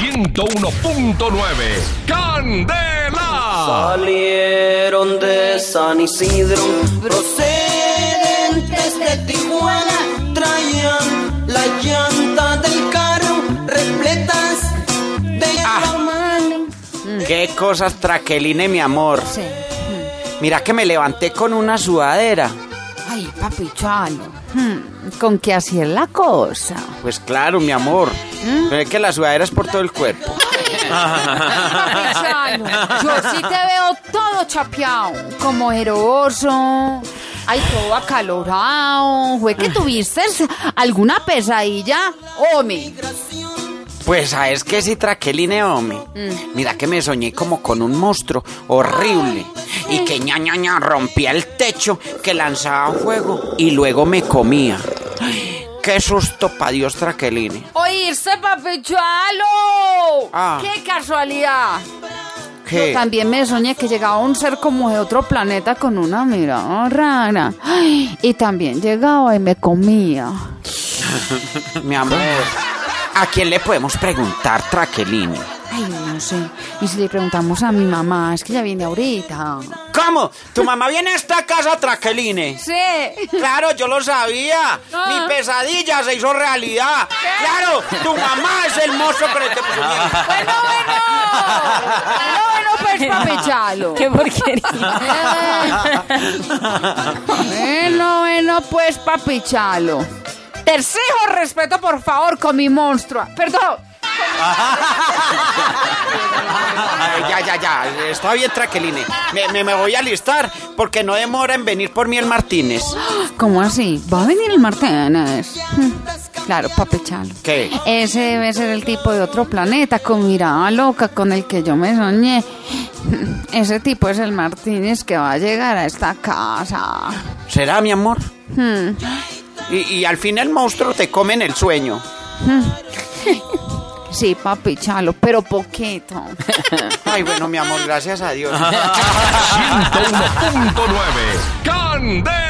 101.9 Candela. Salieron de San Isidro, procedentes de Tijuana, traían la llanta del carro repletas de Qué cosas, Traqueline, mi amor. Sí. Mira que me levanté con una sudadera. Ay, papi Chalo. Hmm, ¿Con qué así es la cosa? Pues claro, mi amor. ¿Mm? Pero es que la sudadera es por todo el cuerpo. Papi Chalo, yo sí te veo todo chapeado, como heroso. Ay, todo acalorado. ¿Fue que tuviste alguna pesadilla? Hombre. Pues sabes que sí, Traqueline, hombre. Mira que me soñé como con un monstruo horrible. Y que ña, ña, ña, rompía el techo, que lanzaba fuego y luego me comía. Ay, Qué susto pa' Dios, Traqueline. ¿Oíste, papi Chalo? Ah. ¡Qué casualidad! ¿Qué? Yo también me soñé que llegaba un ser como de otro planeta con una mirada rara. Ay, y también llegaba y me comía. Mi amor, ¿a quién le podemos preguntar, Traqueline? Ay, no sé. Y si le preguntamos a mi mamá, es que ya viene ahorita. ¿Cómo? ¿Tu mamá viene a esta casa, Traqueline? Sí. Claro, yo lo sabía. Ah. Mi pesadilla se hizo realidad. Claro, tu mamá es el monstruo con el que puso. Bueno, bueno. Bueno, bueno, pues, papi Chalo. ¡Qué porquería! Bueno, bueno, pues, papi Chalo. Te exijo respeto, por favor, con mi monstruo. Perdón. Ya, ya, ya. Está bien, Traqueline. Me, me, me voy a alistar porque no demora en venir por mí el Martínez. ¿Cómo así? ¿Va a venir el Martínez? Hmm, Claro, papi Chalo. ¿Qué? Ese debe ser el tipo de otro planeta con mirada loca con el que yo me soñé. Ese tipo es el Martínez que va a llegar a esta casa. ¿Será, mi amor? Hmm. Y, y al fin el monstruo te come en el sueño. Sí, papi Chalo, pero poquito. Ay, bueno, mi amor, gracias a Dios. 101.9 Candela.